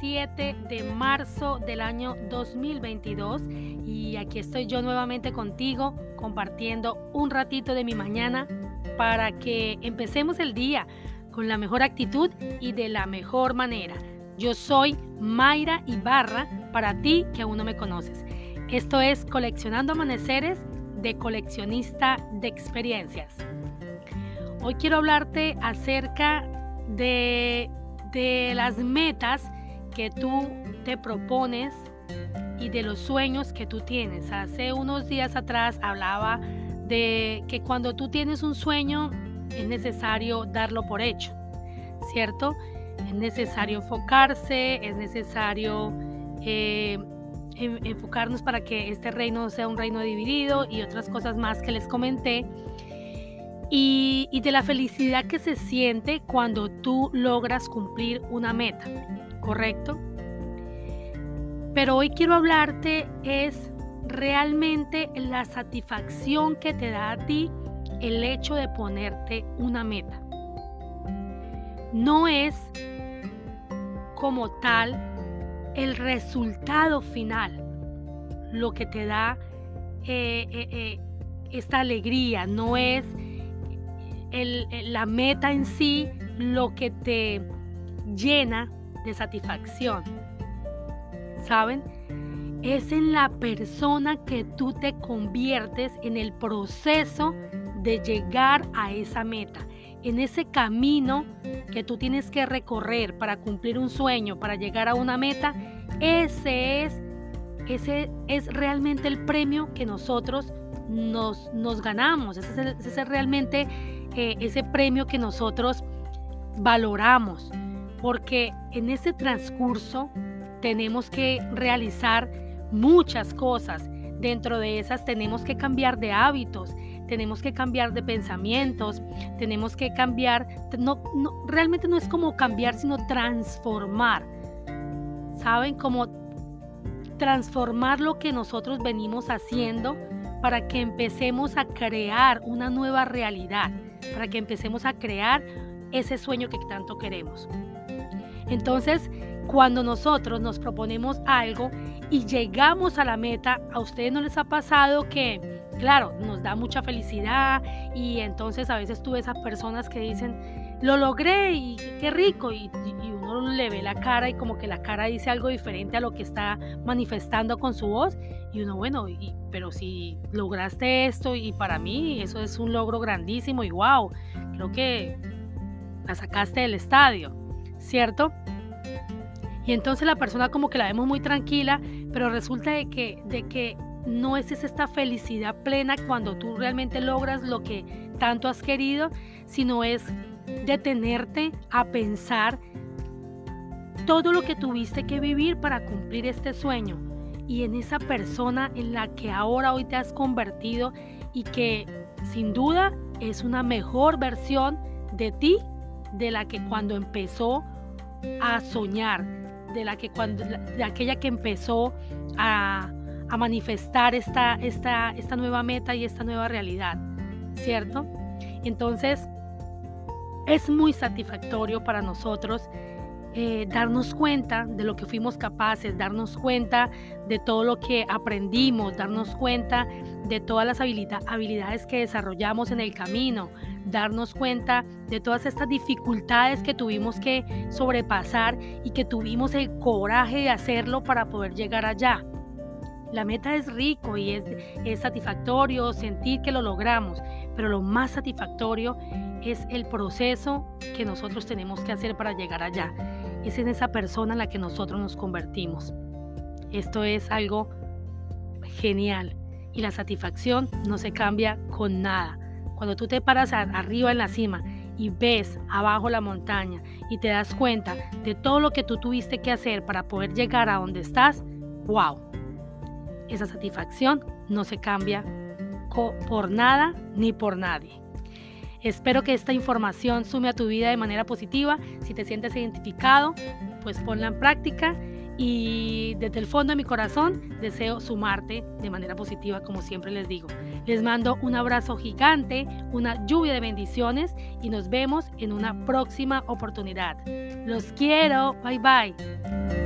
7 de marzo del año 2022 y aquí estoy yo nuevamente contigo compartiendo un ratito de mi mañana para que empecemos el día con la mejor actitud y de la mejor manera. Yo soy Mayra Ibarra para ti que aún no me conoces. Esto es Coleccionando Amaneceres de coleccionista de experiencias. Hoy quiero hablarte acerca de, de las metas que tú te propones y de los sueños que tú tienes. Hace unos días atrás hablaba de que cuando tú tienes un sueño es necesario darlo por hecho, ¿cierto? Es necesario enfocarse, es necesario eh, enfocarnos para que este reino sea un reino dividido y otras cosas más que les comenté. Y, de la felicidad que se siente cuando tú logras cumplir una meta, ¿correcto? Pero hoy quiero hablarte es realmente la satisfacción que te da a ti el hecho de ponerte una meta. No es como tal el resultado final lo que te da eh, eh, eh, esta alegría, no es la meta en sí lo que te llena de satisfacción. ¿Saben? Es en la persona que tú te conviertes en el proceso de llegar a esa meta, en ese camino que tú tienes que recorrer para cumplir un sueño, para llegar a una meta, ese es, ese es realmente el premio que nosotros nos, nos ganamos, ese es, realmente ese premio que nosotros valoramos, porque en ese transcurso tenemos que realizar muchas cosas. Dentro de esas tenemos que cambiar de hábitos, tenemos que cambiar de pensamientos, tenemos que cambiar, no, realmente no es como cambiar, sino transformar. ¿Saben? Como transformar lo que nosotros venimos haciendo para que empecemos a crear una nueva realidad, para que empecemos a crear ese sueño que tanto queremos. Entonces, cuando nosotros nos proponemos algo y llegamos a la meta, ¿a ustedes no les ha pasado que claro, nos da mucha felicidad y entonces a veces tú ves personas que dicen, lo logré y qué rico y, le ve la cara y como que la cara dice algo diferente a lo que está manifestando con su voz y uno, bueno, pero si lograste esto y para mí eso es un logro grandísimo y wow, creo que la sacaste del estadio, ¿cierto? Y entonces la persona como que la vemos muy tranquila, pero resulta de que, de que no es esta felicidad plena cuando tú realmente logras lo que tanto has querido, sino es detenerte a pensar todo lo que tuviste que vivir para cumplir este sueño y en esa persona en la que ahora hoy te has convertido y que sin duda es una mejor versión de ti de la que cuando empezó a soñar, de la que cuando de aquella que empezó a manifestar esta, esta, esta nueva meta y esta nueva realidad, ¿cierto? Entonces, es muy satisfactorio para nosotros eh, darnos cuenta de lo que fuimos capaces, darnos cuenta de todo lo que aprendimos, darnos cuenta de todas las habilidades que desarrollamos en el camino, darnos cuenta de todas estas dificultades que tuvimos que sobrepasar y que tuvimos el coraje de hacerlo para poder llegar allá. La meta es rico y es, es satisfactorio sentir que lo logramos, pero lo más satisfactorio es el proceso que nosotros tenemos que hacer para llegar allá. Es en esa persona en la que nosotros nos convertimos. Esto es algo genial y la satisfacción no se cambia con nada. Cuando tú te paras arriba en la cima y ves abajo la montaña y te das cuenta de todo lo que tú tuviste que hacer para poder llegar a donde estás, wow, esa satisfacción no se cambia por nada ni por nadie. Espero que esta información sume a tu vida de manera positiva. Si te sientes identificado, pues ponla en práctica y desde el fondo de mi corazón deseo sumarte de manera positiva como siempre les digo. Les mando un abrazo gigante, una lluvia de bendiciones y nos vemos en una próxima oportunidad. Los quiero. Bye bye.